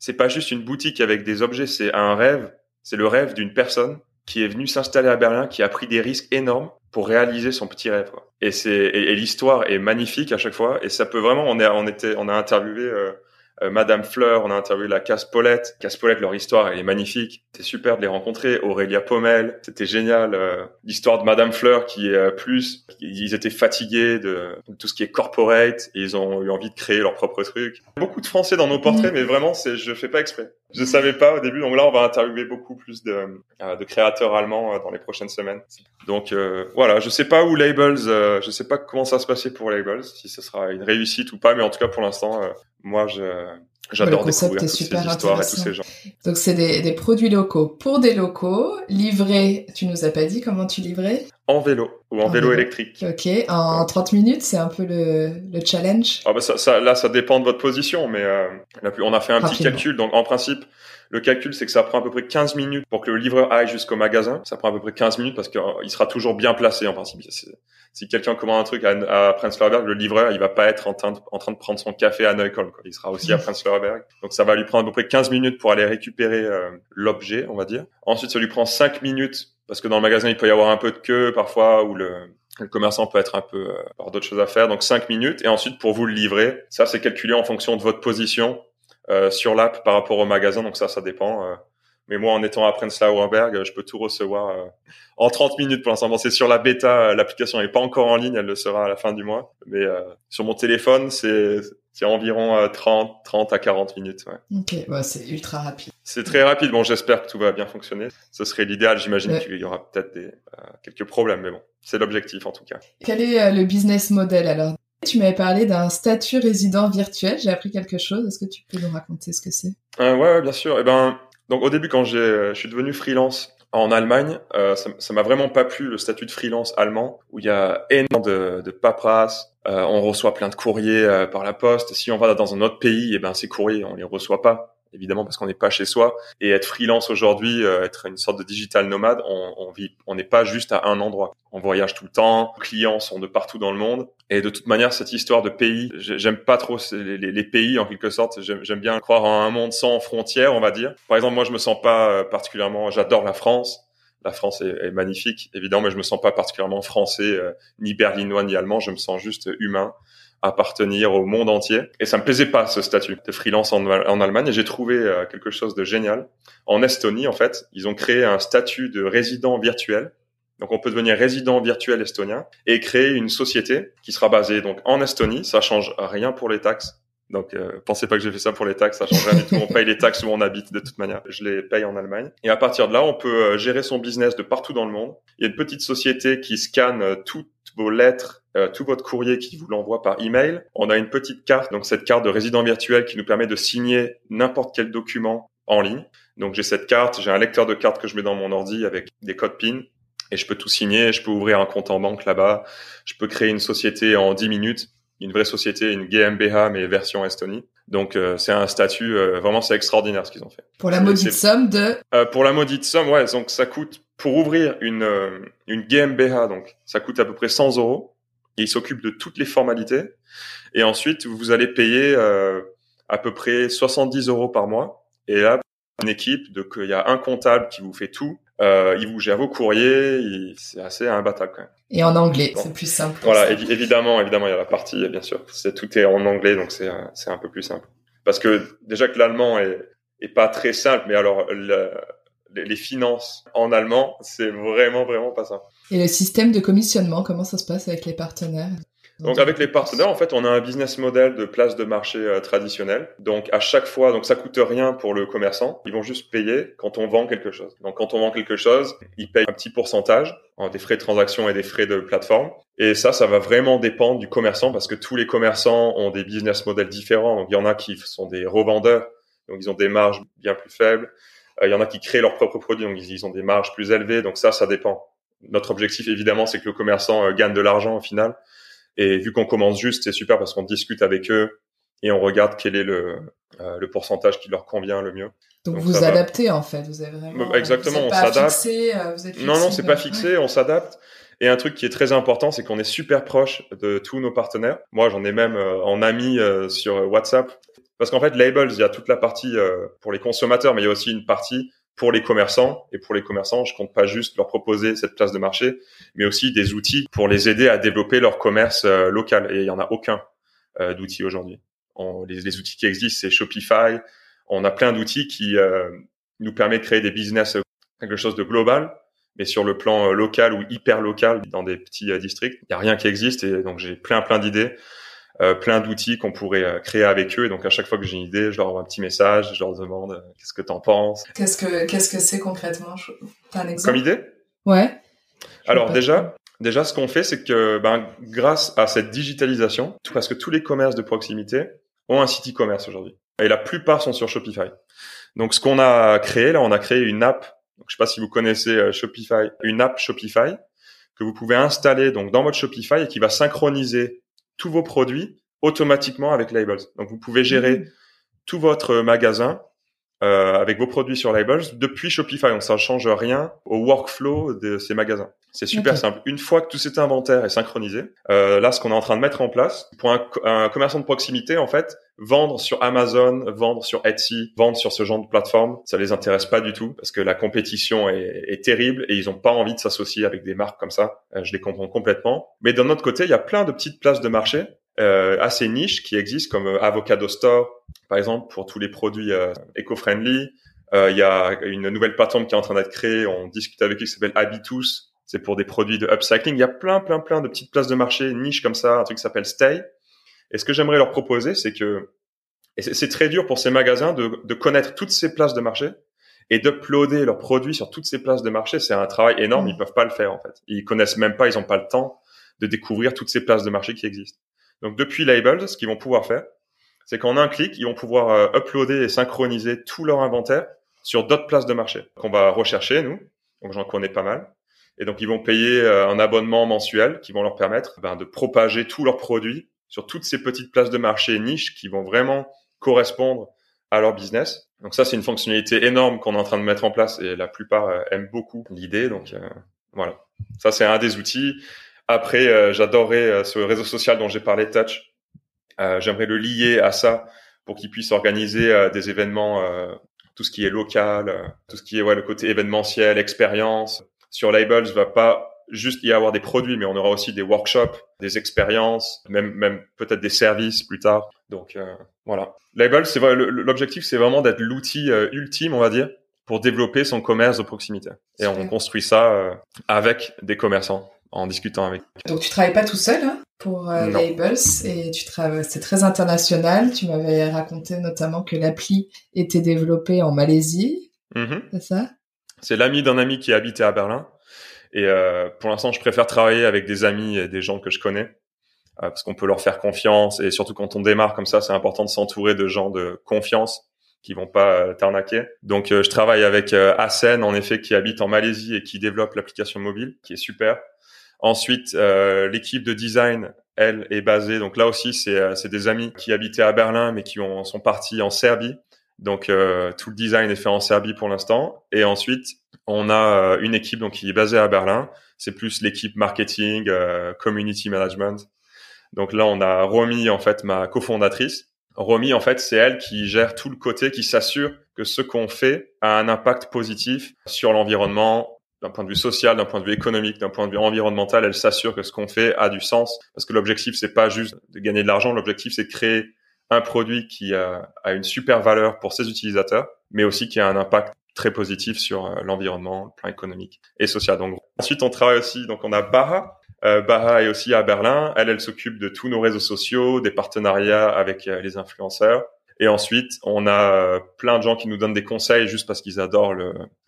C'est pas juste une boutique avec des objets, c'est un rêve. C'est le rêve d'une personne qui est venue s'installer à Berlin, qui a pris des risques énormes pour réaliser son petit rêve. Quoi. Et c'est et, l'histoire est magnifique à chaque fois. Et ça peut vraiment. On est on était on a interviewé euh, euh, Madame Fleur, on a interviewé la Casse-Paulette. Casse-Paulette, leur histoire, elle est magnifique. C'était super de les rencontrer. Aurélia Pommel, c'était génial. Euh, l'histoire de Madame Fleur qui est euh, plus, ils étaient fatigués de, tout ce qui est corporate et ils ont eu envie de créer leur propre truc. Beaucoup de Français dans nos portraits, mm. mais vraiment, c'est, je fais pas exprès. Je savais pas au début, donc là, on va interviewer beaucoup plus de, de créateurs allemands dans les prochaines semaines. Donc voilà, je sais pas où Labels, je sais pas comment ça se passer pour Labels, si ce sera une réussite ou pas, mais en tout cas pour l'instant, moi, je, j'adore découvrir toutes super ces histoires et tous ces gens. Donc, c'est des, des, produits locaux pour des locaux, livrés, tu nous as pas dit comment tu livrais? En vélo ou en, vélo, électrique. Ok, en 30 minutes, c'est un peu le, le challenge ah bah ça, ça, Là, ça dépend de votre position, mais euh, on a fait un petit calcul. Donc, en principe, le calcul, c'est que ça prend à peu près 15 minutes pour que le livreur aille jusqu'au magasin. Ça prend à peu près 15 minutes parce qu'il sera toujours bien placé en principe. Si quelqu'un commande un truc à, à Prenzlauer le livreur, il va pas être en train de, en train de prendre son café à Neukölln. Il sera aussi à mmh. Prenzlauer Donc ça va lui prendre à peu près 15 minutes pour aller récupérer euh, l'objet, on va dire. Ensuite, ça lui prend 5 minutes parce que dans le magasin, il peut y avoir un peu de queue parfois ou le, le commerçant peut être un peu euh, avoir d'autres choses à faire. Donc 5 minutes et ensuite pour vous le livrer, ça c'est calculé en fonction de votre position euh, sur l'app par rapport au magasin. Donc ça, ça dépend. Euh. mais moi, en étant à Prenzlauer Berg, je peux tout recevoir euh, en 30 minutes pour l'instant. c'est sur la bêta, l'application n'est pas encore en ligne, elle le sera à la fin du mois. Mais sur mon téléphone, c'est C'est environ 30, 30 à 40 minutes. Ouais. Ok, c'est ultra rapide. C'est très rapide. Bon, j'espère que tout va bien fonctionner. Ce serait l'idéal. J'imagine qu'il y aura peut-être des quelques problèmes, mais bon, c'est l'objectif en tout cas. Quel est le business model alors? Tu m'avais parlé d'un statut résident virtuel. J'ai appris quelque chose. Est-ce que tu peux nous raconter ce que c'est? Euh, ouais, bien sûr. Eh ben, donc au début, quand j'ai, je suis devenu freelance en Allemagne, euh, ça m'a vraiment pas plu le statut de freelance allemand où il y a énormément de, de paperasse. Euh, on reçoit plein de courriers euh, par la poste. Si on va dans un autre pays, eh ben ces courriers on les reçoit pas évidemment parce qu'on n'est pas chez soi. Et être freelance aujourd'hui euh, être une sorte de digital nomade on, on vit on n'est pas juste à un endroit. On voyage tout le temps les clients sont de partout dans le monde. Et de toute manière cette histoire de pays j'aime pas trop les, pays en quelque sorte. J'aime bien croire en un monde sans frontières on va dire. Par exemple moi je me sens pas euh, particulièrement j'adore la France. La France est, est, magnifique évidemment mais je me sens pas particulièrement français euh, ni berlinois ni allemand. Je me sens juste humain appartenir au monde entier. Et ça me plaisait pas ce statut de freelance en, en Allemagne. Et j'ai trouvé euh, quelque chose de génial. En Estonie, en fait, ils ont créé un statut de résident virtuel. Donc on peut devenir résident virtuel estonien et créer une société qui sera basée donc en Estonie. Ça change rien pour les taxes. Donc, euh, pensez pas que j'ai fait ça pour les taxes, ça change rien du tout. On paye les taxes où on habite de toute manière. Je les paye en Allemagne. Et à partir de là, on peut euh, gérer son business de partout dans le monde. Il y a une petite société qui scanne euh, toutes vos lettres, euh, tout votre courrier qui vous l'envoie par email. On a une petite carte, donc cette carte de résident virtuel qui nous permet de signer n'importe quel document en ligne. Donc j'ai cette carte, j'ai un lecteur de carte que je mets dans mon ordi avec des codes PIN et je peux tout signer. Je peux ouvrir un compte en banque là-bas. Je peux créer une société en 10 minutes une vraie société, une GmbH mais version Estonie. Donc euh, c'est un statut euh, vraiment c'est extraordinaire ce qu'ils ont fait. Pour la maudite somme de euh, pour la maudite somme ouais donc ça coûte pour ouvrir une une GmbH donc ça coûte à peu près 100 euros et ils s'occupent de toutes les formalités et ensuite vous allez payer à peu près 70 euros par mois et là une équipe de il y a un comptable qui vous fait tout euh, il vous gère vos courriers, c'est assez imbattable quand même. Et en anglais, c'est plus simple. Voilà, évidemment, évidemment, il y a la partie, bien sûr, c'est tout est en anglais, donc c'est c'est un peu plus simple. Parce que déjà que l'allemand est est pas très simple, mais alors le, les finances en allemand, c'est vraiment vraiment pas simple. Et le système de commissionnement, comment ça se passe avec les partenaires? Donc avec les partenaires, en fait, on a un business model de place de marché euh, traditionnel. Donc à chaque fois, donc ça coûte rien pour le commerçant. Ils vont juste payer quand on vend quelque chose. Donc quand on vend quelque chose, ils payent un petit pourcentage des frais de transaction et des frais de plateforme. Et ça, ça va vraiment dépendre du commerçant parce que tous les commerçants ont des business models différents. Donc il y en a qui sont des revendeurs, donc ils ont des marges bien plus faibles. Euh, il y en a qui créent leurs propres produits, donc ils ont des marges plus élevées. Donc ça, ça dépend. Notre objectif, évidemment, c'est que le commerçant euh, gagne de l'argent au final. Et vu qu'on commence juste, c'est super parce qu'on discute avec eux et on regarde quel est le, euh, le pourcentage qui leur convient le mieux. Donc, vous adaptez en fait, vous avez vraiment. Exactement, on s'adapte. Euh, non, non, c'est pas fixé, on s'adapte. Et un truc qui est très important, c'est qu'on est super proche de tous nos partenaires. Moi, j'en ai même euh, en ami sur WhatsApp. Parce qu'en fait, Labels, il y a toute la partie pour les consommateurs, mais il y a aussi une partie pour les commerçants. Et pour les commerçants, je compte pas juste leur proposer cette place de marché, mais aussi des outils pour les aider à développer leur commerce euh, local. Et il y en a aucun euh, d'outils aujourd'hui. Les, outils qui existent, c'est Shopify. On a plein d'outils qui euh, nous permettent de créer des business quelque chose de global, mais sur le plan local ou hyper local dans des petits districts, il y a rien qui existe. Et donc j'ai plein plein d'idées euh, plein d'outils qu'on pourrait euh, créer avec eux. Et donc à chaque fois que j'ai une idée, je leur envoie un petit message, je leur demande euh, qu'est-ce que t'en penses? Qu'est-ce que qu'est-ce que c'est concrètement? T'as un exemple? Comme idée? Ouais. Alors déjà, déjà ce qu'on fait, c'est que ben, grâce à cette digitalisation, tout, parce que tous les commerces de proximité ont un site e-commerce aujourd'hui. Et la plupart sont sur Shopify. Donc ce qu'on a créé, là, on a créé une app. Donc, je sais pas si vous connaissez Shopify, une app Shopify que vous pouvez installer donc dans votre Shopify et qui va synchroniser tous vos produits automatiquement avec Labels. Donc vous pouvez gérer mmh. tout votre magasin euh, avec vos produits sur Labels depuis Shopify. Donc ça ne change rien au workflow de ces magasins. C'est super simple. Une fois que tout cet inventaire est synchronisé, euh, là ce qu'on est en train de mettre en place pour un, commerçant de proximité, en fait, vendre sur Amazon, vendre sur Etsy, vendre sur ce genre de plateforme, ça les intéresse pas du tout parce que la compétition est, est terrible et ils ont pas envie de s'associer avec des marques comme ça. Euh, je les comprends complètement. Mais d'un autre côté, il y a plein de petites places de marché euh, assez niches qui existent comme euh, Avocado Store, par exemple, pour tous les produits euh, éco-friendly. Il y a une nouvelle plateforme qui est en train d'être créée. On discute avec eux qui s'appelle Habitus. C'est pour des produits de upcycling. Il y a plein, plein, plein de petites places de marché niches comme ça. Un truc qui s'appelle Stay. Et ce que j'aimerais leur proposer, c'est que et c'est très dur pour ces magasins de, de connaître toutes ces places de marché et d'uploader leurs produits sur toutes ces places de marché. C'est un travail énorme. Ils peuvent pas le faire en fait. Ils connaissent même pas. Ils ont pas le temps de découvrir toutes ces places de marché qui existent. Donc depuis Labels, ce qu'ils vont pouvoir faire, c'est qu'en un clic, ils vont pouvoir euh, uploader et synchroniser tout leur inventaire sur d'autres places de marché qu'on va rechercher nous. Donc j'en connais pas mal. Et donc ils vont payer euh, un abonnement mensuel qui vont leur permettre ben, de propager tous leurs produits sur toutes ces petites places de marché niches qui vont vraiment correspondre à leur business. Donc ça, c'est une fonctionnalité énorme qu'on est en train de mettre en place et la plupart euh, aiment beaucoup l'idée. Donc voilà, ça c'est un des outils. Après, euh, j'adorerais euh, ce réseau social dont j'ai parlé, Touch. Euh, j'aimerais le lier à ça pour qu'il puisse organiser des événements, tout ce qui est local, tout ce qui est ouais, le côté événementiel, expérience. Sur Labels, va pas juste y avoir des produits, mais on aura aussi des workshops, des expériences, même même peut-être des services plus tard. Donc voilà. Labels, c'est l'objectif, c'est vraiment d'être l'outil ultime, on va dire, pour développer son commerce de proximité. Et on construit ça avec des commerçants en discutant avec. Donc tu travailles pas tout seul hein, pour euh, Labels et tu travailles, c'est très international. Tu m'avais raconté notamment que l'appli était développée en Malaisie. Mm-hmm. C'est ça? C'est l'ami d'un ami qui habitait à Berlin. Et euh, pour l'instant, je préfère travailler avec des amis et des gens que je connais euh, parce qu'on peut leur faire confiance et surtout quand on démarre comme ça, c'est important de s'entourer de gens de confiance qui vont pas euh, t'arnaquer. Donc je travaille avec Asen en effet qui habite en Malaisie et qui développe l'application mobile qui est super. Ensuite, euh, l'équipe de design, elle, est basée. Donc là aussi, c'est euh, des amis qui habitaient à Berlin, mais qui ont, sont partis en Serbie. Donc euh, tout le design est fait en Serbie pour l'instant. Et ensuite, on a une équipe donc qui est basée à Berlin. C'est plus l'équipe marketing, community management. Donc là, on a Romy, en fait, ma cofondatrice. Romy, en fait, c'est elle qui gère tout le côté, qui s'assure que ce qu'on fait a un impact positif sur l'environnement, d'un point de vue social, d'un point de vue économique, d'un point de vue environnemental, elle s'assure que ce qu'on fait a du sens. Parce que l'objectif, c'est pas juste de gagner de l'argent. L'objectif, c'est de créer un produit qui a, a, une super valeur pour ses utilisateurs, mais aussi qui a un impact très positif sur euh, l'environnement, le plan économique et social. Donc ensuite, on travaille aussi. Donc on a Baha. Euh, Baha est aussi à Berlin. Elle, elle s'occupe de tous nos réseaux sociaux, des partenariats avec euh, les influenceurs. Et ensuite, on a euh, plein de gens qui nous donnent des conseils juste parce qu'ils adorent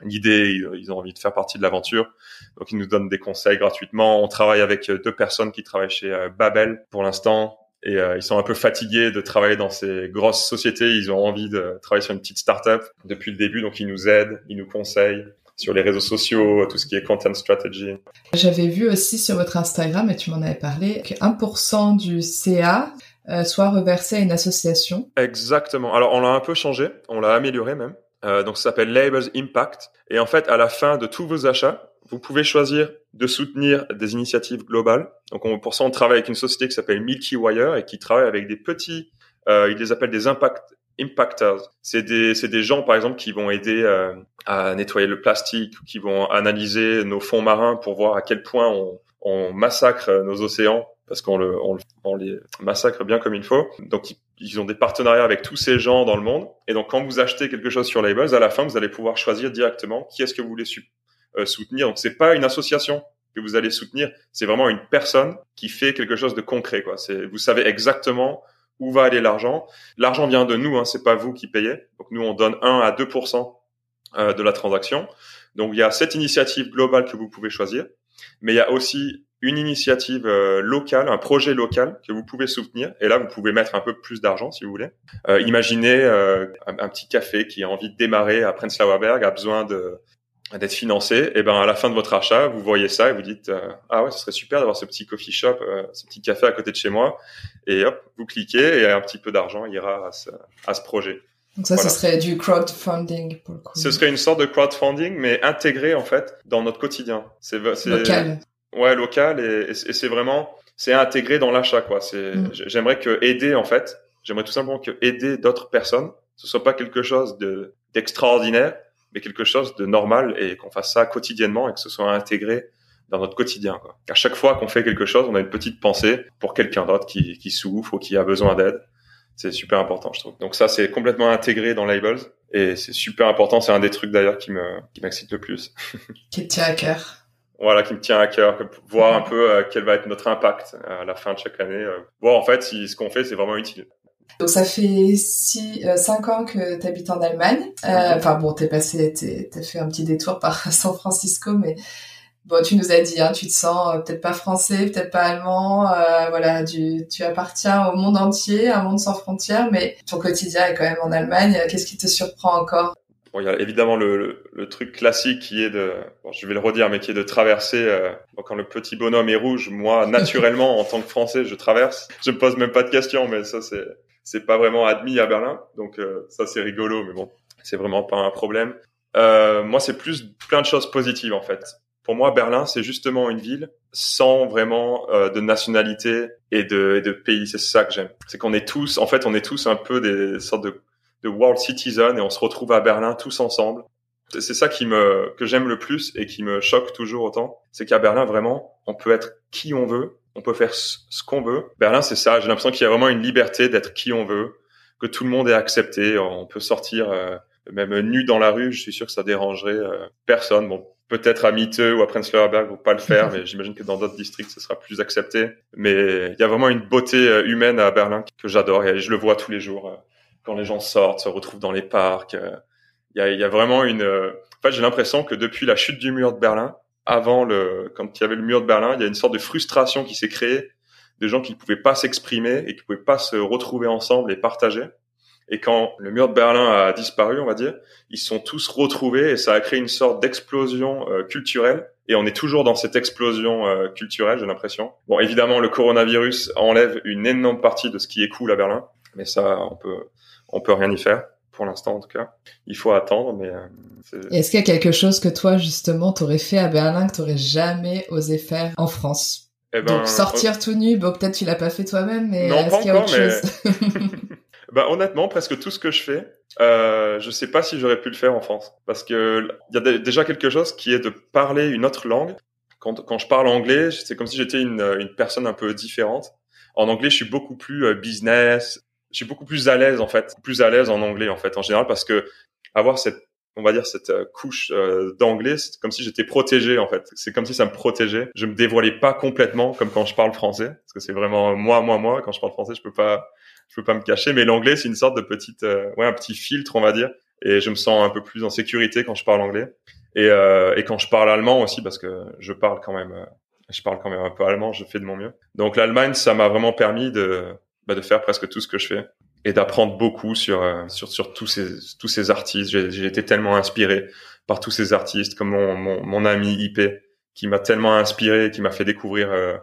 l'idée, ils ont envie de faire partie de l'aventure. Donc, ils nous donnent des conseils gratuitement. On travaille avec deux personnes qui travaillent chez Babel pour l'instant. Et ils sont un peu fatigués de travailler dans ces grosses sociétés. Ils ont envie de travailler sur une petite start-up depuis le début. Donc, ils nous aident, ils nous conseillent sur les réseaux sociaux, tout ce qui est content strategy. J'avais vu aussi sur votre Instagram, et tu m'en avais parlé, que 1% du CA euh, soit reversé à une association. Exactement. Alors on l'a un peu changé, on l'a amélioré même. Euh, donc ça s'appelle Labels Impact. Et en fait, à la fin de tous vos achats, vous pouvez choisir de soutenir des initiatives globales. Donc on, pour ça, on travaille avec une société qui s'appelle Milky Wire et qui travaille avec des petits, euh, ils les appellent des impact impactors. C'est des, c'est des gens, par exemple, qui vont aider euh, à nettoyer le plastique, qui vont analyser nos fonds marins pour voir à quel point on, on massacre nos océans parce qu'on le, on, les massacre bien comme il faut. Donc ils ont des partenariats avec tous ces gens dans le monde. Et donc quand vous achetez quelque chose sur Labels, à la fin vous allez pouvoir choisir directement qui est-ce que vous voulez euh, soutenir. Donc c'est pas une association que vous allez soutenir, c'est vraiment une personne qui fait quelque chose de concret. Quoi. C'est, vous savez exactement où va aller l'argent. L'argent vient de nous, hein, c'est pas vous qui payez. Donc nous on donne 1 à 2 euh, de la transaction. Donc il y a cette initiative globale que vous pouvez choisir, mais il y a aussi une initiative euh, locale, un projet local que vous pouvez soutenir. Et là, vous pouvez mettre un peu plus d'argent si vous voulez. Euh, imaginez euh, un, petit café qui a envie de démarrer à Prenzlauer Berg, a besoin de d'être financé. Et ben à la fin de votre achat, vous voyez ça et vous dites ah ouais, ce serait super d'avoir ce petit coffee shop, ce petit café à côté de chez moi. Et hop, vous cliquez et un petit peu d'argent ira à ce, à ce projet. Donc ça, ce serait du crowdfunding pour le coup. Ce serait une sorte de crowdfunding, mais intégré en fait dans notre quotidien. C'est local. Ouais, local et, et c'est vraiment c'est intégré dans l'achat quoi. C'est mm. j'aimerais que aider en fait, j'aimerais tout simplement que aider d'autres personnes, ce soit pas quelque chose de d'extraordinaire, mais quelque chose de normal et qu'on fasse ça quotidiennement et que ce soit intégré dans notre quotidien. Quoi. À chaque fois qu'on fait quelque chose, on a une petite pensée pour quelqu'un d'autre qui, qui souffre ou qui a besoin d'aide. C'est super important, je trouve. Donc ça, c'est complètement intégré dans Labels et c'est super important. C'est un des trucs d'ailleurs qui me qui m'excite le plus. (laughs) qui te tient à cœur. voilà, qui me tient à cœur, voir un peu euh, quel va être notre impact à la fin de chaque année, euh, voir en fait si ce qu'on fait c'est vraiment utile. Donc ça fait six, euh, cinq ans que tu habites en Allemagne. Euh, enfin bon, t'es passé, t'as fait un petit détour par (laughs) San Francisco, mais bon, tu nous as dit, hein, tu te sens peut-être pas français, peut-être pas allemand. Euh, voilà, tu, tu appartiens au monde entier, un monde sans frontières, mais ton quotidien est quand même en Allemagne. Qu'est-ce qui te surprend encore? Bon, il y a évidemment le, le, truc classique qui est de, bon, je vais le redire, mais qui est de traverser. Euh, quand le petit bonhomme est rouge, moi, (laughs) naturellement, en tant que Français, je traverse. Je me pose même pas de questions, mais ça, c'est c'est pas vraiment admis à Berlin, donc euh, ça, c'est rigolo, mais bon, c'est vraiment pas un problème. Euh, moi, c'est plus plein de choses positives en fait. Pour moi, Berlin, c'est justement une ville sans vraiment euh, de nationalité et de, et de pays. C'est ça que j'aime. C'est qu'on est tous, en fait, on est tous un peu des sortes de de world citizen et on se retrouve à Berlin tous ensemble. C'est ça qui me que j'aime le plus et qui me choque toujours autant, c'est qu'à Berlin vraiment, on peut être qui on veut, on peut faire ce qu'on veut. Berlin, c'est ça. J'ai l'impression qu'il y a vraiment une liberté d'être qui on veut, que tout le monde est accepté. On peut sortir euh, même nu dans la rue. Je suis sûr que ça dérangerait euh, personne. Bon, peut-être à Miteux ou à Prenzlauer Berg, pas le faire, (laughs) mais j'imagine que dans d'autres districts, ce sera plus accepté. Mais il y a vraiment une beauté euh, humaine à Berlin que j'adore et je le vois tous les jours quand les gens sortent, se retrouvent dans les parcs. Euh, il y a, y a, vraiment une. Euh, en fait, j'ai l'impression que depuis la chute du mur de Berlin, avant le, quand il y avait le mur de Berlin, il y a une sorte de frustration qui s'est créée des gens qui ne pouvaient pas s'exprimer et qui pouvaient pas se retrouver ensemble et partager. Et quand le mur de Berlin a disparu, on va dire, ils sont tous retrouvés et ça a créé une sorte d'explosion euh, culturelle. Et on est toujours dans cette explosion euh, culturelle, j'ai l'impression. Bon, évidemment, le coronavirus enlève une énorme partie de ce qui est cool à Berlin, mais ça, on peut, on peut rien y faire pour l'instant en tout cas. Il faut attendre, mais. Euh, Est-ce qu'il y a quelque chose que toi justement t'aurais fait à Berlin que t'aurais jamais osé faire en France? Eh ben, Donc sortir tout nu, bon peut-être tu l'as pas fait toi-même, mais est-ce qu'il y a autre chose? (laughs) Bah, honnêtement, presque tout ce que je fais, euh, je sais pas si j'aurais pu le faire en France, parce que il y a déjà quelque chose qui est de parler une autre langue. Quand, quand je parle anglais, c'est comme si j'étais une, une personne un peu différente. En anglais, je suis beaucoup plus euh, business, je suis beaucoup plus à l'aise en fait, plus à l'aise en anglais en fait en général parce que avoir cette on va dire cette euh, couche euh, d'anglais, c'est comme si j'étais protégé en fait. C'est comme si ça me protégeait. Je me dévoilais pas complètement comme quand je parle français, parce que c'est vraiment moi, moi, moi. Quand je parle français, je peux pas, je peux pas me cacher. Mais l'anglais, c'est une sorte de petite, euh, ouais, un petit filtre, on va dire. Et je me sens un peu plus en sécurité quand je parle anglais. Et, et quand je parle allemand aussi, parce que je parle quand même, je parle quand même un peu allemand. Je fais de mon mieux. Donc l'Allemagne, ça m'a vraiment permis de bah, de faire presque tout ce que je fais et d'apprendre beaucoup sur, euh, sur, sur tous ces, tous ces artistes. J'ai été tellement inspiré par tous ces artistes, comme mon, mon, mon ami IP, qui m'a tellement inspiré, qui m'a fait découvrir euh,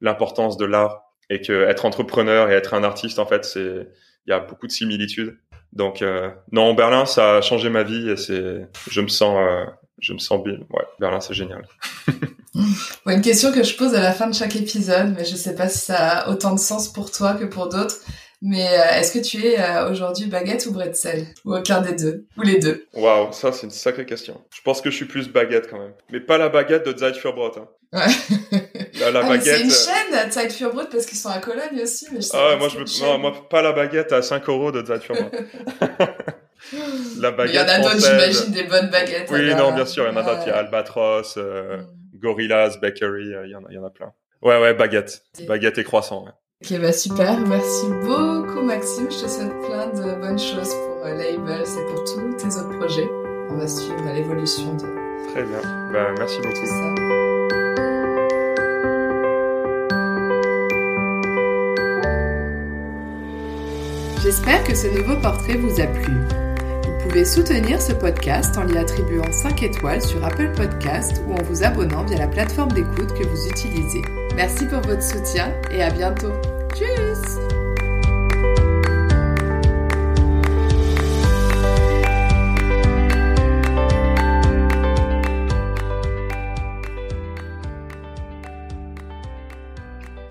l'importance de l'art et que être entrepreneur et être un artiste, en fait, c'est, il y a beaucoup de similitudes. Donc, euh, non, Berlin, ça a changé ma vie et c'est, je me sens, euh, je me sens bien. Ouais, Berlin, c'est génial. (laughs) une question que je pose à la fin de chaque épisode, mais je sais pas si ça a autant de sens pour toi que pour d'autres. Mais euh, est-ce que tu es euh, aujourd'hui baguette ou bretzel? Ou aucun des deux? Ou les deux? Waouh, ça c'est une sacrée question. Je pense que je suis plus baguette quand même. Mais pas la baguette de Zeitfürbrot. Hein. Ouais. (laughs) La, ah, baguette... C'est une chaîne, Zeitfürbrot, parce qu'ils sont à Cologne aussi. Mais je ah, moi, je me... non, moi, pas la baguette à 5 euros de Zeitfürbrot. (laughs) (gasps) la baguette Il y en a d'autres, j'imagine, des bonnes baguettes. Oui, non, bien sûr, il y en a d'autres. Il y a Albatros, euh, mm. Gorillas, Bakery, il y, en a, il y en a plein. Ouais, ouais, baguette. Baguette et croissant, ouais. Ok, bah super. Merci beaucoup, Maxime. Je te souhaite plein de bonnes choses pour euh, Labels et pour tous tes autres projets. On va suivre l'évolution de. Très bien. Bah, merci beaucoup. Ça. J'espère que ce nouveau portrait vous a plu. Vous pouvez soutenir ce podcast en lui attribuant 5 étoiles sur Apple Podcast ou en vous abonnant via la plateforme d'écoute que vous utilisez. Merci pour votre soutien et à bientôt. Tschüss